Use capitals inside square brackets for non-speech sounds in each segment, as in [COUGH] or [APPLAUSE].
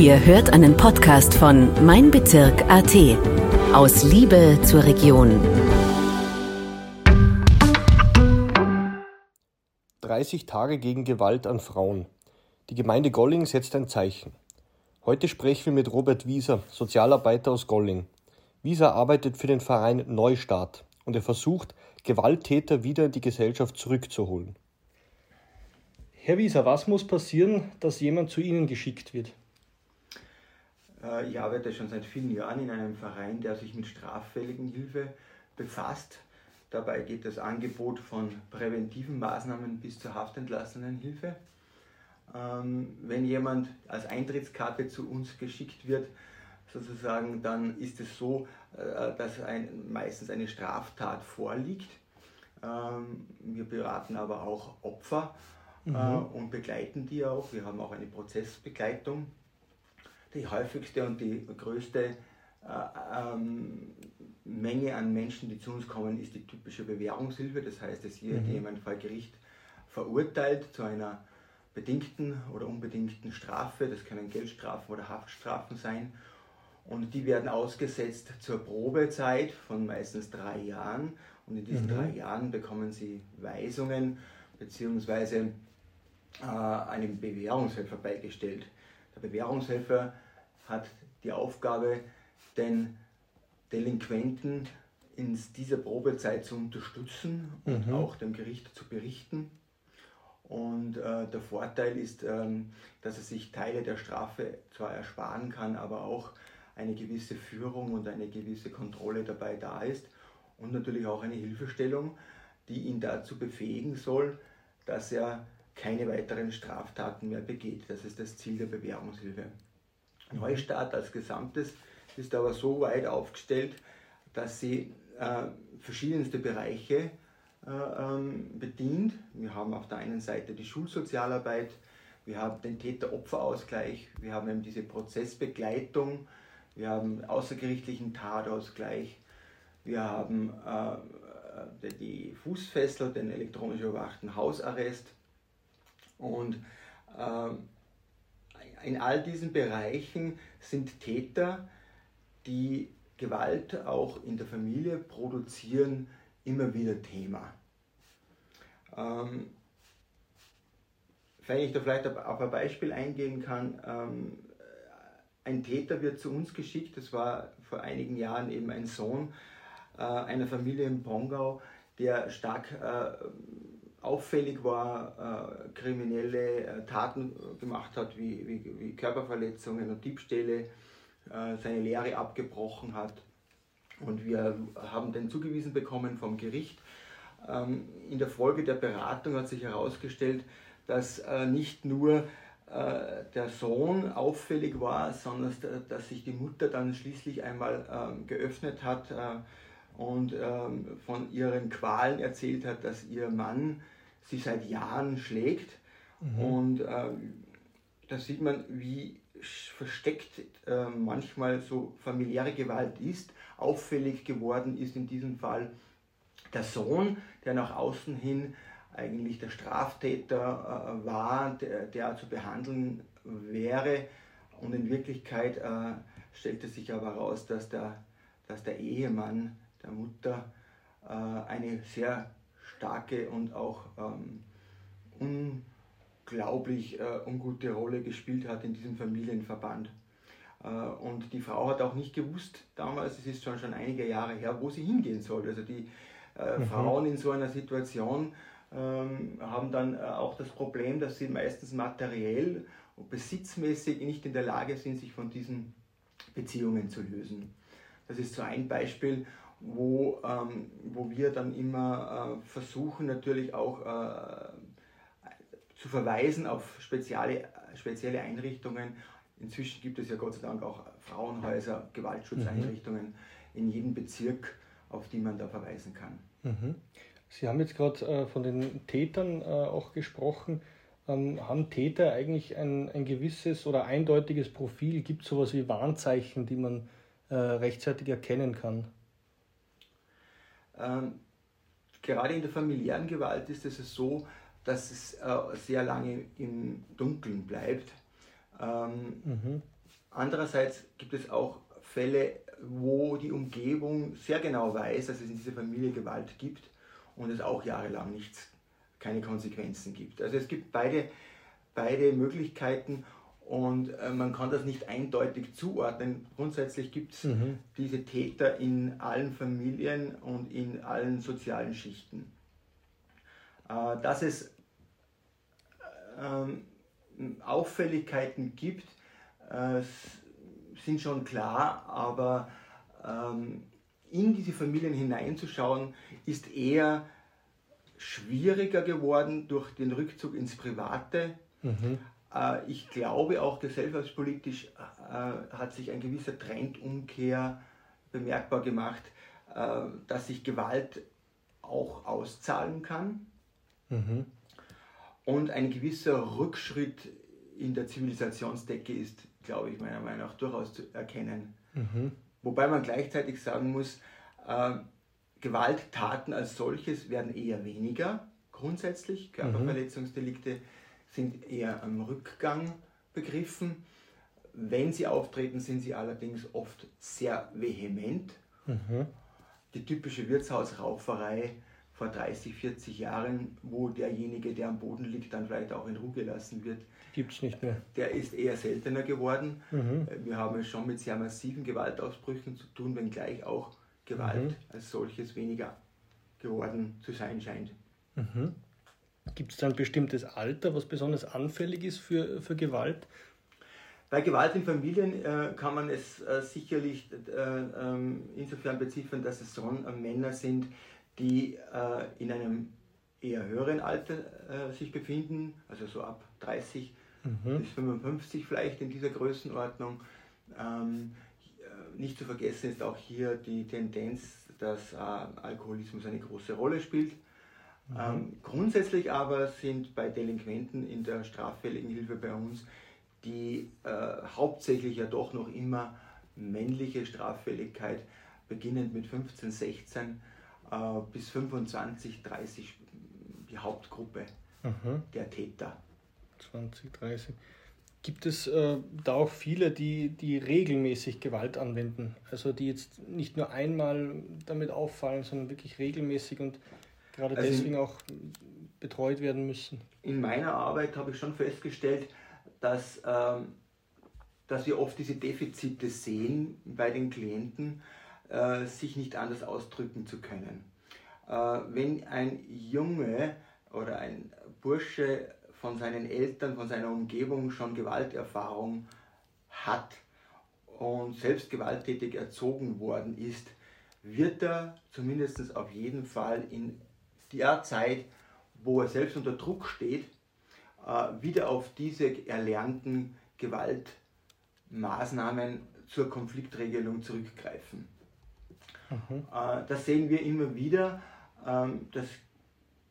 Ihr hört einen Podcast von Mein Bezirk AT. Aus Liebe zur Region. 30 Tage gegen Gewalt an Frauen. Die Gemeinde Golling setzt ein Zeichen. Heute sprechen wir mit Robert Wieser, Sozialarbeiter aus Golling. Wieser arbeitet für den Verein Neustart und er versucht, Gewalttäter wieder in die Gesellschaft zurückzuholen. Herr Wieser, was muss passieren, dass jemand zu Ihnen geschickt wird? Äh, ich arbeite schon seit vielen Jahren in einem Verein, der sich mit straffälligen Hilfe befasst. Dabei geht das Angebot von präventiven Maßnahmen bis zur Haftentlassenenhilfe. Ähm, wenn jemand als Eintrittskarte zu uns geschickt wird, sozusagen, dann ist es so, äh, dass ein, meistens eine Straftat vorliegt. Ähm, wir beraten aber auch Opfer mhm. äh, und begleiten die auch. Wir haben auch eine Prozessbegleitung. Die häufigste und die größte äh, ähm, Menge an Menschen, die zu uns kommen, ist die typische Bewährungshilfe. Das heißt, dass hier mhm. jemand vor Gericht verurteilt zu einer bedingten oder unbedingten Strafe. Das können Geldstrafen oder Haftstrafen sein. Und die werden ausgesetzt zur Probezeit von meistens drei Jahren. Und in diesen mhm. drei Jahren bekommen sie Weisungen bzw äh, einem Bewährungshelfer beigestellt. Der Bewährungshelfer hat die Aufgabe, den Delinquenten in dieser Probezeit zu unterstützen und mhm. auch dem Gericht zu berichten. Und äh, der Vorteil ist, ähm, dass er sich Teile der Strafe zwar ersparen kann, aber auch eine gewisse Führung und eine gewisse Kontrolle dabei da ist und natürlich auch eine Hilfestellung, die ihn dazu befähigen soll, dass er keine weiteren Straftaten mehr begeht. Das ist das Ziel der Bewährungshilfe. Neustart als Gesamtes ist aber so weit aufgestellt, dass sie äh, verschiedenste Bereiche äh, ähm, bedient. Wir haben auf der einen Seite die Schulsozialarbeit, wir haben den Täter-Opfer-Ausgleich, wir haben eben diese Prozessbegleitung, wir haben außergerichtlichen Tatausgleich, wir haben äh, die Fußfessel, den elektronisch überwachten Hausarrest, und äh, in all diesen Bereichen sind Täter, die Gewalt auch in der Familie produzieren, immer wieder Thema. Ähm, wenn ich da vielleicht auf ein Beispiel eingehen kann, ähm, ein Täter wird zu uns geschickt, das war vor einigen Jahren eben ein Sohn äh, einer Familie in Pongau, der stark äh, auffällig war, äh, kriminelle äh, Taten gemacht hat, wie, wie, wie Körperverletzungen und Diebstähle, äh, seine Lehre abgebrochen hat. Und wir haben den zugewiesen bekommen vom Gericht. Ähm, in der Folge der Beratung hat sich herausgestellt, dass äh, nicht nur äh, der Sohn auffällig war, sondern dass sich die Mutter dann schließlich einmal ähm, geöffnet hat äh, und ähm, von ihren Qualen erzählt hat, dass ihr Mann sie seit Jahren schlägt. Mhm. Und äh, da sieht man, wie versteckt äh, manchmal so familiäre Gewalt ist. Auffällig geworden ist in diesem Fall der Sohn, der nach außen hin eigentlich der Straftäter äh, war, der, der, zu behandeln wäre. Und in Wirklichkeit äh, stellte sich aber heraus, dass der, dass der Ehemann der Mutter äh, eine sehr starke und auch ähm, unglaublich äh, ungute Rolle gespielt hat in diesem Familienverband. Äh, und die Frau hat auch nicht gewusst damals, es ist schon, schon einige Jahre her, wo sie hingehen soll. Also die äh, mhm. Frauen in so einer Situation ähm, haben dann äh, auch das Problem, dass sie meistens materiell und besitzmäßig nicht in der Lage sind, sich von diesen Beziehungen zu lösen. Das ist so ein Beispiel wo, ähm, wo wir dann immer äh, versuchen natürlich auch äh, zu verweisen auf spezielle, spezielle Einrichtungen. Inzwischen gibt es ja Gott sei Dank auch Frauenhäuser, Gewaltschutzeinrichtungen mhm. in jedem Bezirk, auf die man da verweisen kann. Mhm. Sie haben jetzt gerade äh, von den Tätern äh, auch gesprochen. Ähm, haben Täter eigentlich ein, ein gewisses oder eindeutiges Profil? Gibt es sowas wie Warnzeichen, die man äh, rechtzeitig erkennen kann? Ähm, gerade in der familiären Gewalt ist es so, dass es äh, sehr lange im Dunkeln bleibt. Ähm, mhm. Andererseits gibt es auch Fälle, wo die Umgebung sehr genau weiß, dass es in dieser Familie Gewalt gibt und es auch jahrelang nichts, keine Konsequenzen gibt. Also es gibt beide, beide Möglichkeiten und äh, man kann das nicht eindeutig zuordnen. Grundsätzlich gibt es mhm. diese Täter in allen Familien und in allen sozialen Schichten. Äh, dass es ähm, Auffälligkeiten gibt, äh, sind schon klar, aber ähm, in diese Familien hineinzuschauen, ist eher schwieriger geworden durch den Rückzug ins Private. Mhm. Äh, ich glaube auch gesellschaftspolitisch äh, hat sich ein gewisser Trendumkehr bemerkbar gemacht, äh, dass sich Gewalt auch auszahlen kann. Mhm. Und ein gewisser Rückschritt in der Zivilisationsdecke ist, glaube ich, meiner Meinung nach durchaus zu erkennen. Mhm. Wobei man gleichzeitig sagen muss, Gewalttaten als solches werden eher weniger grundsätzlich. Körperverletzungsdelikte. Sind eher am Rückgang begriffen. Wenn sie auftreten, sind sie allerdings oft sehr vehement. Mhm. Die typische Wirtshausrauferei vor 30, 40 Jahren, wo derjenige, der am Boden liegt, dann vielleicht auch in Ruhe gelassen wird. Gibt es nicht mehr. Der ist eher seltener geworden. Mhm. Wir haben es schon mit sehr massiven Gewaltausbrüchen zu tun, wenngleich auch Gewalt mhm. als solches weniger geworden zu sein scheint. Mhm. Gibt es da ein bestimmtes Alter, was besonders anfällig ist für, für Gewalt? Bei Gewalt in Familien äh, kann man es äh, sicherlich äh, ähm, insofern beziffern, dass es schon Männer sind, die äh, in einem eher höheren Alter äh, sich befinden, also so ab 30 mhm. bis 55 vielleicht in dieser Größenordnung. Ähm, äh, nicht zu vergessen ist auch hier die Tendenz, dass äh, Alkoholismus eine große Rolle spielt. Mhm. Ähm, grundsätzlich aber sind bei Delinquenten in der straffälligen Hilfe bei uns die äh, hauptsächlich ja doch noch immer männliche Straffälligkeit, beginnend mit 15, 16, äh, bis 25, 30 die Hauptgruppe mhm. der Täter. 20, 30. Gibt es äh, da auch viele, die, die regelmäßig Gewalt anwenden? Also die jetzt nicht nur einmal damit auffallen, sondern wirklich regelmäßig und gerade also deswegen in, auch betreut werden müssen? In meiner Arbeit habe ich schon festgestellt, dass, ähm, dass wir oft diese Defizite sehen bei den Klienten äh, sich nicht anders ausdrücken zu können. Äh, wenn ein Junge oder ein Bursche von seinen Eltern, von seiner Umgebung schon Gewalterfahrung hat und selbst gewalttätig erzogen worden ist, wird er zumindest auf jeden Fall in der Zeit, wo er selbst unter Druck steht, äh, wieder auf diese erlernten Gewaltmaßnahmen zur Konfliktregelung zurückgreifen. Mhm. Äh, das sehen wir immer wieder. Ähm, das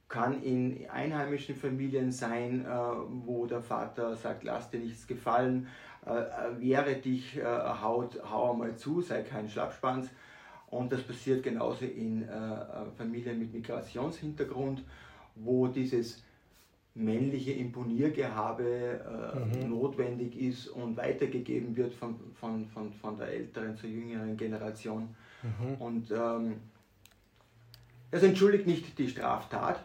kann in einheimischen Familien sein, äh, wo der Vater sagt, lass dir nichts gefallen, wehre dich, haut, hau einmal zu, sei kein Schlappspanz. Und das passiert genauso in Familien mit Migrationshintergrund, wo dieses männliche Imponiergehabe mhm. notwendig ist und weitergegeben wird von, von, von, von der älteren zur jüngeren Generation. Mhm. Und ähm, es entschuldigt nicht die Straftat,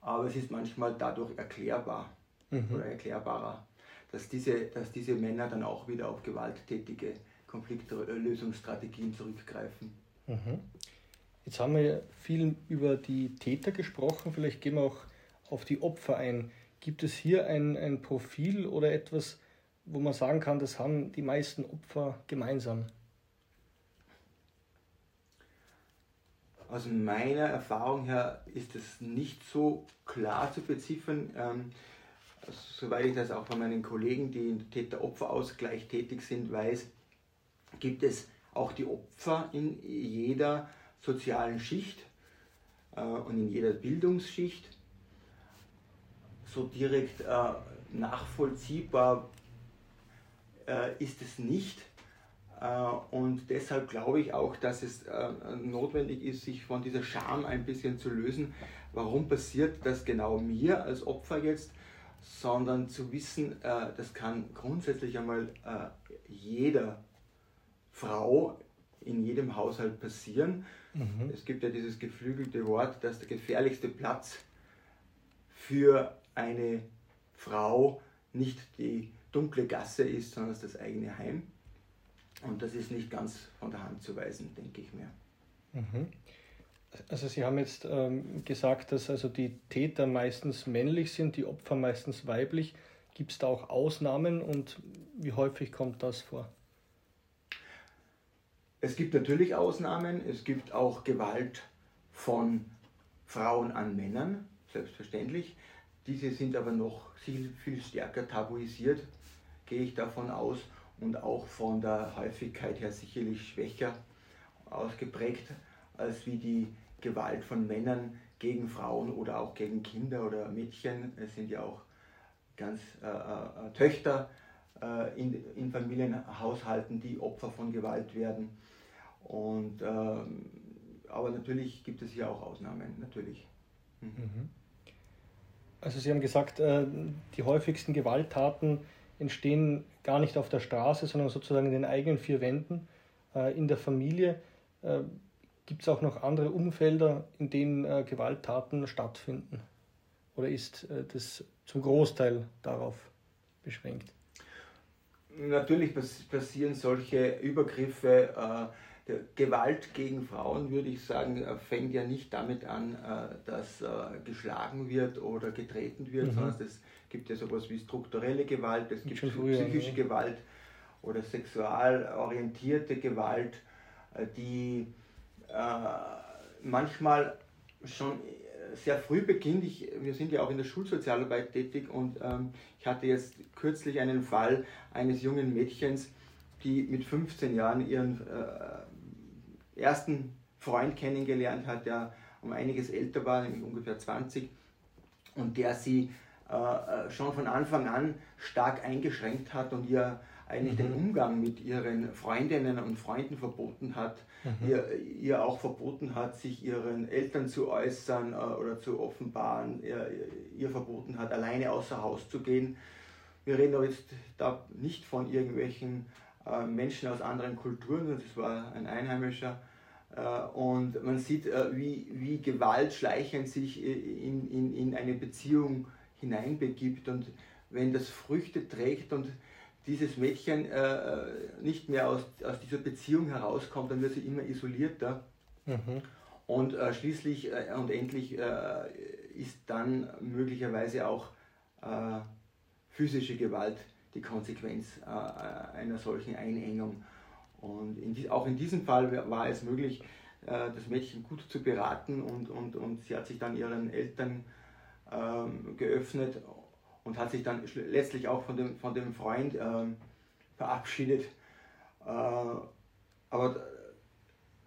aber es ist manchmal dadurch erklärbar mhm. oder erklärbarer, dass diese, dass diese Männer dann auch wieder auf gewalttätige Konfliktlösungsstrategien zurückgreifen. Mhm. Jetzt haben wir viel über die Täter gesprochen, vielleicht gehen wir auch auf die Opfer ein. Gibt es hier ein, ein Profil oder etwas, wo man sagen kann, das haben die meisten Opfer gemeinsam? Aus meiner Erfahrung her ist es nicht so klar zu beziffern. Ähm, soweit ich das auch von meinen Kollegen, die im Täter-Opfer-Ausgleich tätig sind, weiß, gibt es auch die Opfer in jeder sozialen Schicht äh, und in jeder Bildungsschicht. So direkt äh, nachvollziehbar äh, ist es nicht. Äh, und deshalb glaube ich auch, dass es äh, notwendig ist, sich von dieser Scham ein bisschen zu lösen. Warum passiert das genau mir als Opfer jetzt, sondern zu wissen, äh, das kann grundsätzlich einmal jeder Frau in jedem Haushalt passieren. Mhm. Es gibt ja dieses geflügelte Wort, dass der gefährlichste Platz für eine Frau nicht die dunkle Gasse ist, sondern das eigene Heim. Und das ist nicht ganz von der Hand zu weisen, denke ich mir. Mhm. Also Sie haben jetzt ähm, gesagt, dass also die Täter meistens männlich sind, die Opfer meistens weiblich. Gibt es da auch Ausnahmen und wie häufig kommt das vor? Es gibt natürlich Ausnahmen. Es gibt auch Gewalt von Frauen an Männern, selbstverständlich. Diese sind aber noch viel, viel stärker tabuisiert, gehe ich davon aus, und auch von der Häufigkeit her sicherlich schwächer ausgeprägt als wie die Gewalt von Männern gegen Frauen oder auch gegen Kinder oder Mädchen. Es sind ja auch ganz äh, äh, Töchter äh, in, in Familienhaushalten, die Opfer von Gewalt werden. Und, ähm, aber natürlich gibt es hier auch Ausnahmen, natürlich. Mhm. mhm. Also Sie haben gesagt, äh, die häufigsten Gewalttaten entstehen gar nicht auf der Straße, sondern sozusagen in den eigenen vier Wänden, äh, in der Familie. Äh, Gibt es auch noch andere Umfelder, in denen Gewalttaten stattfinden? Oder ist das zum Großteil darauf beschränkt? Natürlich passieren solche Übergriffe Gewalt gegen Frauen, würde ich sagen, äh, fängt ja nicht damit an, äh, dass äh, geschlagen wird oder getreten wird, mhm. sondern es gibt ja sowas wie strukturelle Gewalt, es gibt früher, psychische ja. Gewalt oder sexualorientierte Gewalt, die manchmal schon sehr früh beginnt. Ich, wir sind ja auch in der Schulsozialarbeit tätig und ähm, ich hatte jetzt kürzlich einen Fall eines jungen Mädchens, die mit 15 Jahren ihren äh, ersten Freund kennengelernt hat, der um einiges älter war, nämlich ungefähr 20, und der sie äh, äh, schon von Anfang an stark eingeschränkt hat und ihr eigentlich mhm. den Umgang mit ihren Freundinnen und Freunden verboten hat, mhm. ihr, ihr auch verboten hat, sich ihren Eltern zu äußern äh, oder zu offenbaren, ihr, ihr verboten hat, alleine außer Haus zu gehen. Wir reden aber jetzt da nicht von irgendwelchen äh, Menschen aus anderen Kulturen, das war ein Einheimischer. Äh, und man sieht, äh, wie, wie Gewalt schleichend sich in, in, in eine Beziehung hineinbegibt. Und wenn das Früchte trägt und dieses Mädchen nicht mehr aus, aus dieser Beziehung herauskommt, dann wird sie immer isolierter. Mhm. Und schließlich und endlich ist dann möglicherweise auch physische Gewalt die Konsequenz äh, einer solchen Einengung. Und in auch in diesem Fall war es möglich, äh, das Mädchen gut zu beraten und, und, und sie hat sich dann ihren Eltern ähm, geöffnet und hat sich dann letztlich auch von dem, von dem Freund ähm, verabschiedet. Äh, aber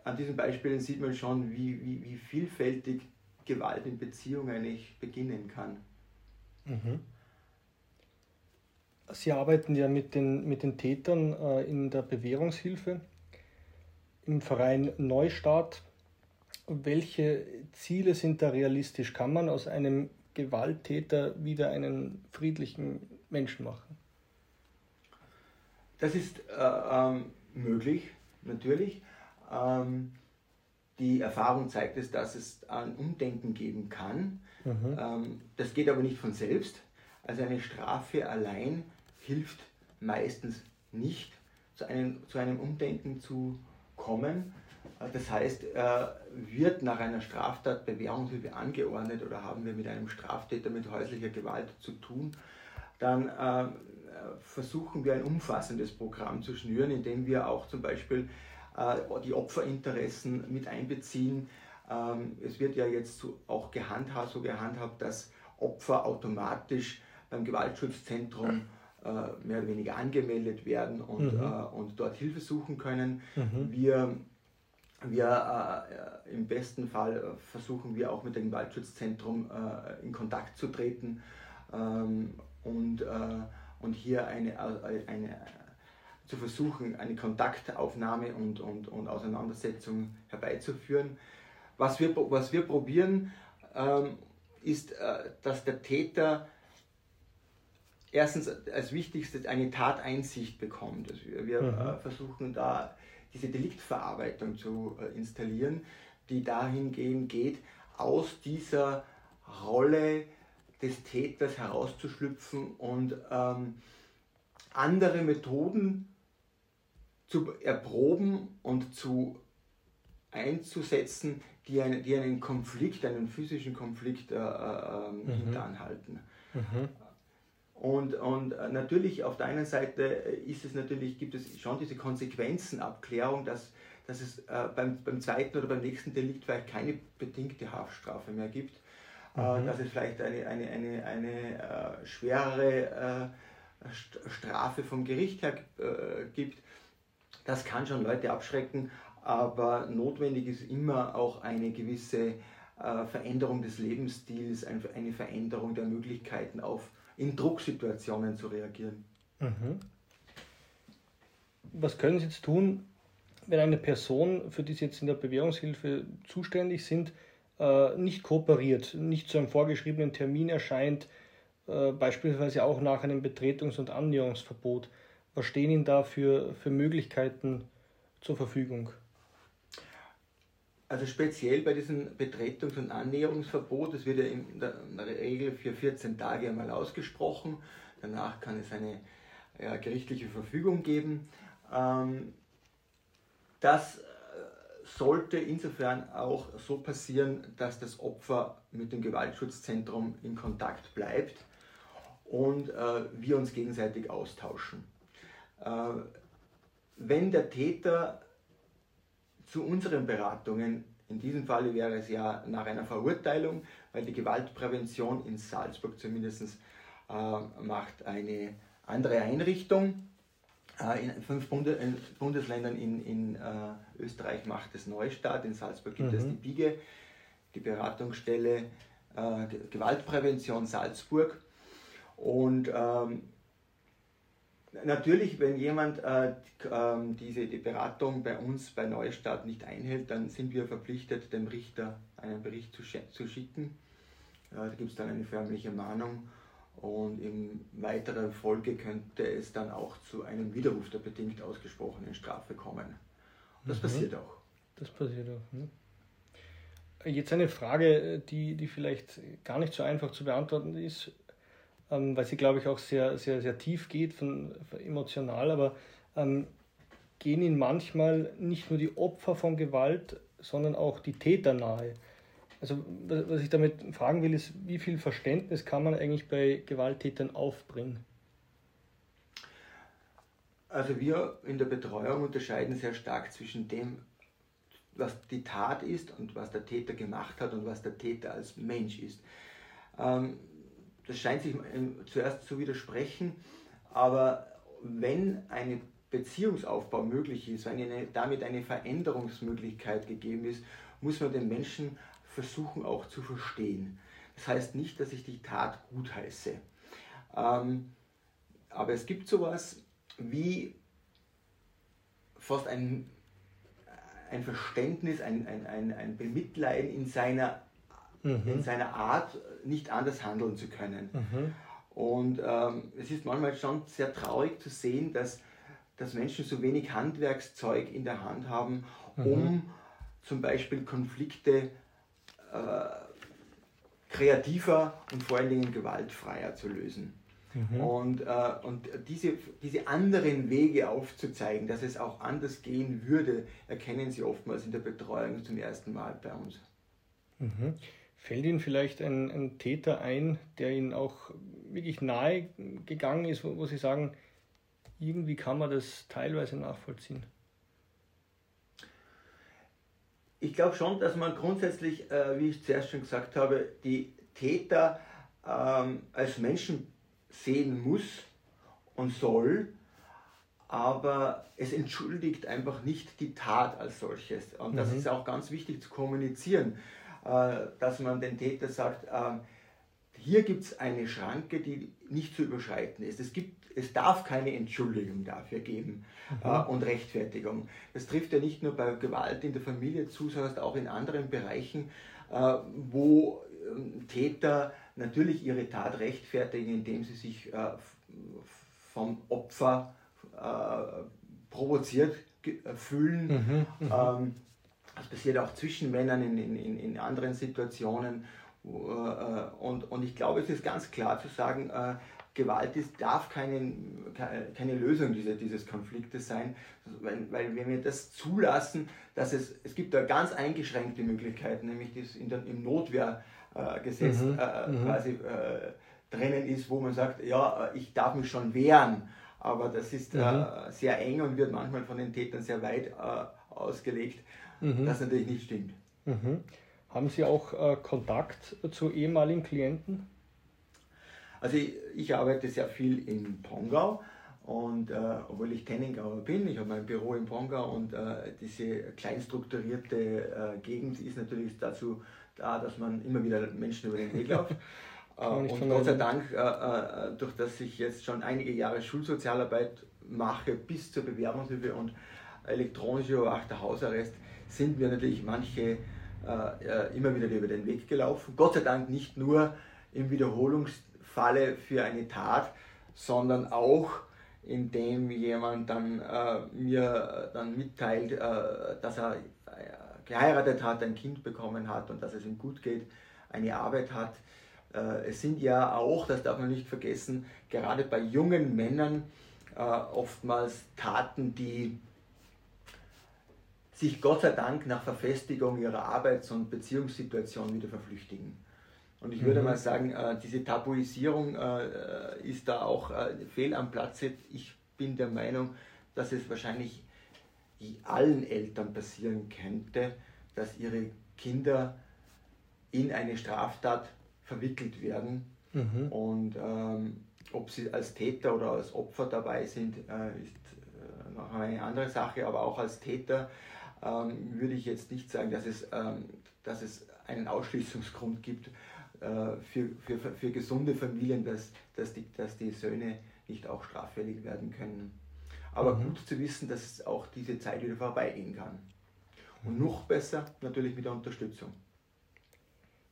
an diesen Beispielen sieht man schon, wie, wie, wie vielfältig Gewalt in Beziehungen eigentlich beginnen kann. Mhm. Sie arbeiten ja mit den, mit den Tätern äh, in der Bewährungshilfe im Verein Neustart. Welche Ziele sind da realistisch? Kann man aus einem Gewalttäter wieder einen friedlichen Menschen machen? Das ist äh, ähm, möglich, natürlich. Ähm, die Erfahrung zeigt es, dass es ein Umdenken geben kann. Mhm. Ähm, das geht aber nicht von selbst. Also eine Strafe allein hilft meistens nicht, zu einem, zu einem Umdenken zu kommen. Das heißt, wird nach einer Straftat Bewährungshilfe angeordnet oder haben wir mit einem Straftäter mit häuslicher Gewalt zu tun, dann äh, versuchen wir ein umfassendes Programm zu schnüren, indem wir auch zum Beispiel äh, die Opferinteressen mit einbeziehen. Ähm, es wird ja jetzt auch gehandhabt, so gehandhabt, dass Opfer automatisch beim Gewaltschutzzentrum äh, mehr oder weniger angemeldet werden und, mhm. äh, und dort Hilfe suchen können. Mhm. Wir, wir äh, im besten Fall äh, versuchen wir auch mit dem Waldschutzzentrum äh, in Kontakt zu treten ähm, und, äh, und hier eine, eine zu versuchen, eine Kontaktaufnahme und, und, und Auseinandersetzung herbeizuführen. Was wir, was wir probieren, ähm, ist, dass der Täter erstens als wichtigstes eine Tateinsicht bekommt. Also wir mhm. Äh, versuchen da diese Deliktverarbeitung zu äh, installieren, die dahingehend geht, aus dieser Rolle des Täters herauszuschlüpfen und ähm, andere Methoden zu erproben und zu einzusetzen, die, eine, die einen Konflikt, einen physischen Konflikt äh, äh, mhm. hinteranhalten. Mhm. Und, und natürlich auf der einen Seite ist es natürlich, gibt es schon diese Konsequenzenabklärung, dass, dass es äh, beim, beim zweiten oder beim nächsten Delikt vielleicht keine bedingte Haftstrafe mehr gibt, äh, mhm. dass es vielleicht eine, eine, eine, eine äh, schwerere äh, Strafe vom Gericht her äh, gibt. Das kann schon Leute abschrecken, aber notwendig ist immer auch eine gewisse äh, Veränderung des Lebensstils, eine Veränderung der Möglichkeiten auf in Drucksituationen zu reagieren. Mhm. Was können Sie jetzt tun, wenn eine Person, für die Sie jetzt in der Bewährungshilfe zuständig sind, äh, nicht kooperiert, nicht zu einem vorgeschriebenen Termin erscheint, äh, beispielsweise auch nach einem Betretungs- und Annäherungsverbot? Was stehen Ihnen da für, für Möglichkeiten zur Verfügung? Also speziell bei diesem Betretungs- und Annäherungsverbot, das wird ja in der, Regel für 14 Tage einmal ausgesprochen. Danach kann es eine ja, gerichtliche Verfügung geben. Ähm, das äh, sollte insofern auch so passieren, dass das Opfer mit dem Gewaltschutzzentrum in Kontakt bleibt und äh, wir uns gegenseitig austauschen. Äh, wenn der Täter zu unseren Beratungen. In diesem Fall wäre es ja nach einer Verurteilung, weil die Gewaltprävention in Salzburg zumindest äh, macht eine andere Einrichtung. Äh, in fünf Bunde, in Bundesländern in, in äh, Österreich macht es Neustadt, in Salzburg gibt mhm. es die BIGE, die Beratungsstelle äh, Gewaltprävention Salzburg. Und ähm, Natürlich, wenn jemand äh, äh, diese die Beratung bei uns bei Neustart nicht einhält, dann sind wir verpflichtet, dem Richter einen Bericht zu, zu schicken. Äh, da gibt es dann eine förmliche Mahnung und in weiterer Folge könnte es dann auch zu einem Widerruf der bedingt ausgesprochenen Strafe kommen. Und das mhm. passiert auch. Das passiert auch. Ne? Jetzt eine Frage, die, die vielleicht gar nicht so einfach zu beantworten ist ähm, weil sie, glaube ich, auch sehr, sehr, sehr tief geht, von emotional, aber ähm, gehen ihnen manchmal nicht nur die Opfer von Gewalt, sondern auch die Täter nahe. Also was ich damit fragen will, ist, wie viel Verständnis kann man eigentlich bei Gewalttätern aufbringen? Also wir in der Betreuung unterscheiden sehr stark zwischen dem, was die Tat ist und was der Täter gemacht hat und was der Täter als Mensch ist. Ähm, das scheint sich zuerst zu widersprechen, aber wenn ein Beziehungsaufbau möglich ist, wenn eine, damit eine Veränderungsmöglichkeit gegeben ist, muss man den Menschen versuchen auch zu verstehen. Das heißt nicht, dass ich die Tat gutheiße. Ähm, aber es gibt sowas wie fast ein, ein Verständnis, ein, ein, ein, ein Bemitleiden in seiner mhm. in seiner Art nicht anders handeln zu können. Mhm. Und ähm, es ist manchmal schon sehr traurig zu sehen, dass, dass Menschen so wenig Handwerkszeug in der Hand haben, mhm. um zum Beispiel Konflikte äh, kreativer und vor allen Dingen gewaltfreier zu lösen. Mhm. Und, äh, und diese, diese anderen Wege aufzuzeigen, dass es auch anders gehen würde, erkennen Sie oftmals in der Betreuung zum ersten Mal bei uns. Mhm. Fällt Ihnen vielleicht ein, ein, Täter ein, der Ihnen auch wirklich nahe gegangen ist, wo, wo Sie sagen, irgendwie kann man das teilweise nachvollziehen? Ich glaube schon, dass man grundsätzlich, äh, wie ich zuerst schon gesagt habe, die Täter ähm, als Menschen sehen muss und soll, aber es entschuldigt einfach nicht die Tat als solches. Und das mhm. ist auch ganz wichtig zu kommunizieren. Äh, dass man den Täter sagt, ähm, hier gibt es eine Schranke, die nicht zu überschreiten ist. Es, gibt, es darf keine Entschuldigung dafür geben mhm. Äh, und Rechtfertigung. Das trifft ja nicht nur bei Gewalt in der Familie zu, sondern auch in anderen Bereichen, äh, wo ähm, Täter natürlich ihre Tat rechtfertigen, indem sie sich äh, vom Opfer provoziert fühlen. Mhm, mhm, ähm, das passiert auch zwischen Männern in, in, in anderen Situationen. Äh, und, und ich glaube, es ist ganz klar zu sagen, äh, Gewalt ist, darf keine, keine Lösung dieses Konfliktes sein, weil, weil wenn wir das zulassen, dass es, es gibt da ganz eingeschränkte Möglichkeiten, nämlich das in der, im Notwehrgesetz mhm, äh, mhm. quasi äh, drinnen ist, wo man sagt, ja, ich darf mich schon wehren, aber das ist mhm. äh, sehr eng und wird manchmal von den Tätern sehr weit äh, ausgelegt, mhm. das natürlich nicht stimmt. Mhm. Haben Sie auch äh, Kontakt zu ehemaligen Klienten? Also ich, ich arbeite sehr viel in Pongau und äh, obwohl ich Tenningauer bin, ich habe mein Büro in Pongau und äh, diese kleinstrukturierte äh, Gegend ist natürlich dazu da, dass man immer wieder Menschen über den Weg [LAUGHS] läuft. Äh, und Gott sei Dank, äh, äh, durch das ich jetzt schon einige Jahre Schulsozialarbeit mache, bis zur Bewerbungshilfe und elektronische überwachter Hausarrest, sind mir natürlich manche immer wieder über den Weg gelaufen. Gott sei Dank nicht nur im Wiederholungs Falle für eine Tat, sondern auch indem jemand dann mir dann mitteilt, dass er geheiratet hat, ein Kind bekommen hat und dass es ihm gut geht, eine Arbeit hat. Äh, es sind ja auch, das darf man nicht vergessen, gerade bei jungen Männern äh, oftmals Taten, die sich Gott sei Dank nach Verfestigung ihrer Arbeits- und Beziehungssituation wieder verflüchtigen. Und ich würde mhm. mal sagen, äh, diese Tabuisierung ist da auch fehl am Platze. Ich bin der Meinung, dass es wahrscheinlich allen Eltern passieren könnte, dass ihre Kinder in eine Straftat verwickelt werden. Mhm. Und ähm, ob sie als Täter oder als Opfer dabei sind, äh, ist äh, noch eine andere Sache. Aber auch als Täter ähm, würde ich jetzt nicht sagen, dass es, ähm, dass es einen Ausschließungsgrund gibt äh, für, für, für gesunde Familien, dass, dass, die, dass die Söhne nicht auch straffällig werden können. Aber mhm. gut zu wissen, dass auch diese Zeit wieder vorbeigehen kann. Und noch besser natürlich mit der Unterstützung.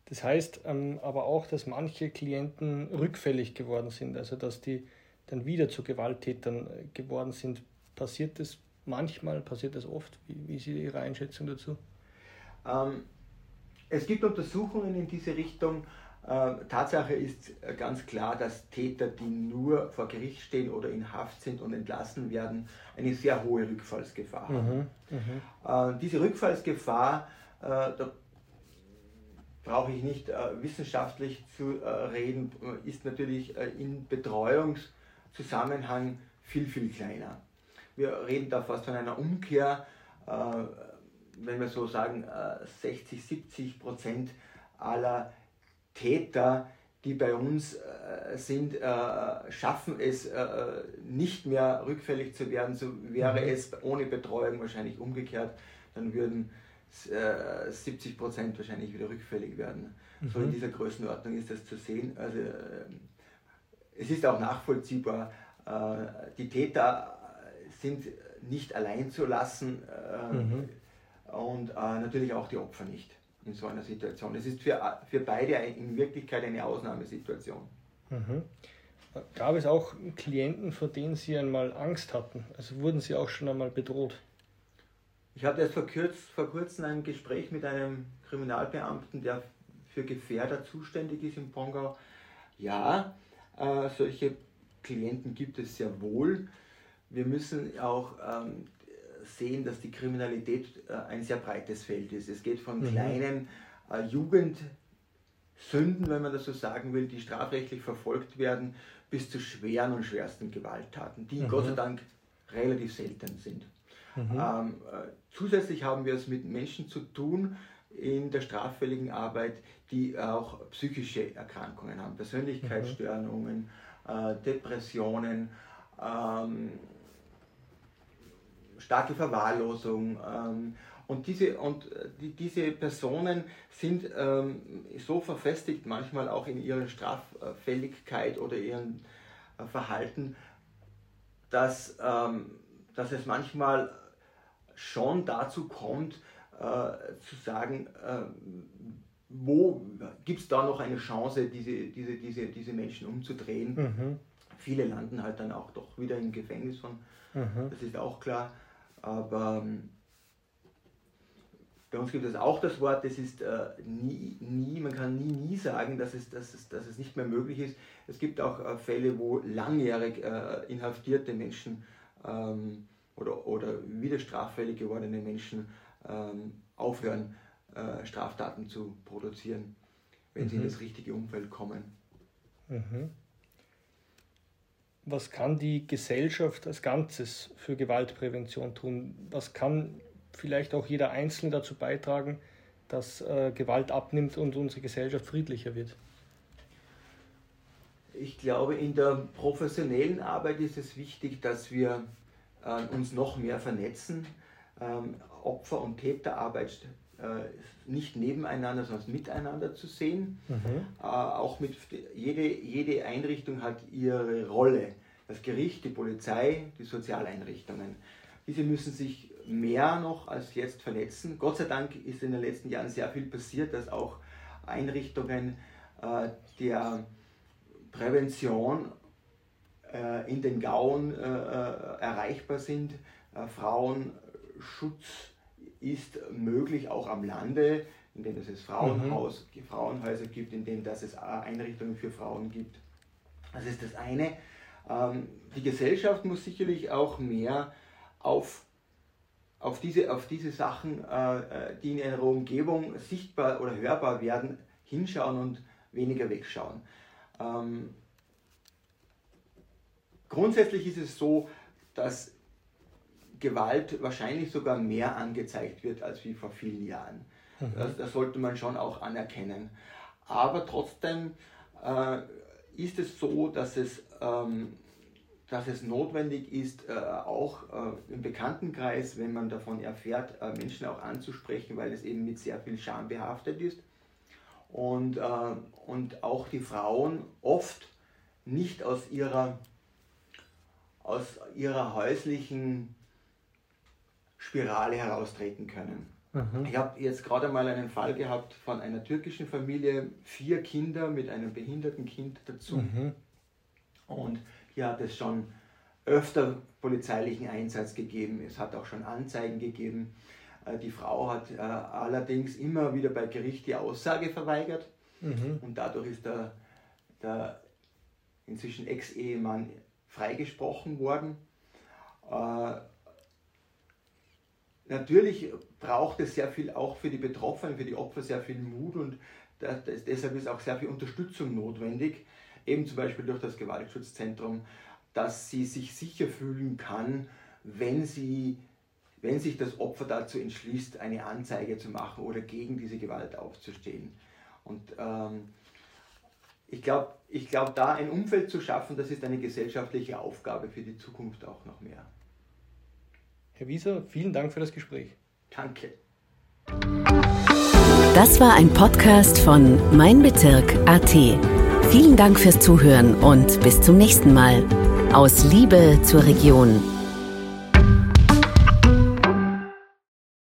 Das heißt ähm, aber auch, dass manche Klienten rückfällig geworden sind, also dass die dann wieder zu Gewalttätern äh, geworden sind. Passiert das manchmal, passiert das oft? Wie, wie ist Ihre Einschätzung dazu? Ähm, es gibt Untersuchungen in diese Richtung. Äh, Tatsache ist äh, ganz klar, dass Täter, die nur vor Gericht stehen oder in Haft sind und entlassen werden, eine sehr hohe Rückfallsgefahr haben. Mhm, mhm. äh, diese Rückfallsgefahr, äh, da brauche ich nicht äh, wissenschaftlich zu äh, reden, ist natürlich im Betreuungszusammenhang viel, viel kleiner. Wir reden da fast von einer Umkehr wenn wir so sagen, 60, äh, 70 Prozent aller Täter, die bei uns äh, sind, äh, schaffen es nicht mehr rückfällig zu werden. So wäre mhm. es ohne Betreuung wahrscheinlich umgekehrt. Dann würden 70 Prozent wahrscheinlich wieder rückfällig werden. Mhm. So in dieser Größenordnung ist das zu sehen. Also es ist auch nachvollziehbar. Die Täter sind nicht allein zu lassen. Mhm und äh, natürlich auch die Opfer nicht in so einer Situation. Es ist für, für beide in Wirklichkeit eine Ausnahmesituation. Mhm. Gab es auch Klienten, vor denen Sie einmal Angst hatten? Also wurden Sie auch schon einmal bedroht? Ich hatte erst vor, kürz, vor kurzem ein Gespräch mit einem Kriminalbeamten, der für Gefährder zuständig ist in Pongau. Ja, äh, solche Klienten gibt es sehr wohl. Wir müssen auch ähm, sehen, dass die Kriminalität äh, ein sehr breites Feld ist. Es geht von mhm. kleinen äh, Jugendsünden, wenn man das so sagen will, die strafrechtlich verfolgt werden, bis zu schweren und schwersten Gewalttaten, die mhm. Gott sei Dank relativ selten sind. Mhm. Ähm, äh, zusätzlich haben wir es mit Menschen zu tun in der straffälligen Arbeit, die auch psychische Erkrankungen haben, Persönlichkeitsstörungen, mhm. äh, Depressionen, ähm, starke Verwahrlosung. Ähm, und diese, und äh, die, diese Personen sind ähm, so verfestigt manchmal auch in ihrer Straffälligkeit oder ihrem äh, Verhalten, dass, ähm, dass es manchmal schon dazu kommt, äh, zu sagen, äh, wo gibt es da noch eine Chance, diese, diese, diese, diese Menschen umzudrehen? Mhm. Viele landen halt dann auch doch wieder im Gefängnis von, mhm. das ist auch klar. Aber ähm, bei uns gibt es auch das Wort, das ist äh, nie, nie, man kann nie, nie sagen, dass es, dass, es, dass es nicht mehr möglich ist. Es gibt auch äh, Fälle, wo langjährig äh, inhaftierte Menschen ähm, oder, oder wieder straffällig gewordene Menschen ähm, aufhören, äh, Straftaten zu produzieren, wenn mhm. sie in mhm. das richtige Umfeld kommen. Mhm. Was kann die Gesellschaft als Ganzes für Gewaltprävention tun? Was kann vielleicht auch jeder Einzelne dazu beitragen, dass äh, Gewalt abnimmt und unsere Gesellschaft friedlicher wird? Ich glaube, in der professionellen Arbeit ist es wichtig, dass wir uns noch mehr vernetzen. Ähm, Opfer- und Täterarbeit äh, nicht nebeneinander, sondern miteinander zu sehen. Mhm. Äh, auch mit jede, jede Einrichtung hat ihre Rolle. Das Gericht, die Polizei, die Sozialeinrichtungen. Diese müssen sich mehr noch als jetzt vernetzen. Gott sei Dank ist in den letzten Jahren sehr viel passiert, dass auch Einrichtungen äh, der Prävention äh, in den Gauen äh, äh erreichbar sind. Äh, Frauenschutz ist möglich auch am Lande, indem es Frauenhaus, mhm. Frauenhäuser gibt, indem dass es Einrichtungen für Frauen gibt. Das ist das eine. Ähm, die Gesellschaft muss sicherlich auch mehr auf, auf, diese, auf diese Sachen, äh, äh, die in ihrer Umgebung sichtbar oder hörbar werden, hinschauen und weniger wegschauen. Grundsätzlich ist es so, dass Gewalt wahrscheinlich sogar mehr angezeigt wird als wie vor vielen Jahren. Mhm. Das, das, sollte man schon auch anerkennen. Aber trotzdem äh, ist es so, dass es, ähm, dass es notwendig ist, äh, auch äh, im Bekanntenkreis, wenn man davon erfährt, äh, Menschen auch anzusprechen, weil es eben mit sehr viel Scham behaftet ist. Und, äh, und auch die Frauen oft nicht aus ihrer, aus ihrer häuslichen Spirale heraustreten können. Mhm. Ich habe jetzt gerade mal einen Fall gehabt von einer türkischen Familie, vier Kinder mit einem behinderten Kind dazu. Mhm. Und hier hat es schon öfter polizeilichen Einsatz gegeben. Es hat auch schon Anzeigen gegeben. Äh, die Frau hat äh, allerdings immer wieder bei Gericht die Aussage verweigert. Mhm. Und dadurch ist der, der inzwischen Ex-Ehemann freigesprochen worden. Äh, Natürlich braucht es sehr viel auch für die Betroffenen, für die Opfer sehr viel Mut und deshalb ist auch sehr viel Unterstützung notwendig, eben zum Beispiel durch das Gewaltschutzzentrum, dass sie sich sicher fühlen kann, wenn, sie, wenn sich das Opfer dazu entschließt, eine Anzeige zu machen oder gegen diese Gewalt aufzustehen. Und ähm, ich glaube, ich glaub, da ein Umfeld zu schaffen, das ist eine gesellschaftliche Aufgabe für die Zukunft auch noch mehr. Herr Wieser, vielen Dank für das Gespräch. Danke. Das war ein Podcast von Mein Bezirk AT. Vielen Dank fürs Zuhören und bis zum nächsten Mal. Aus Liebe zur Region.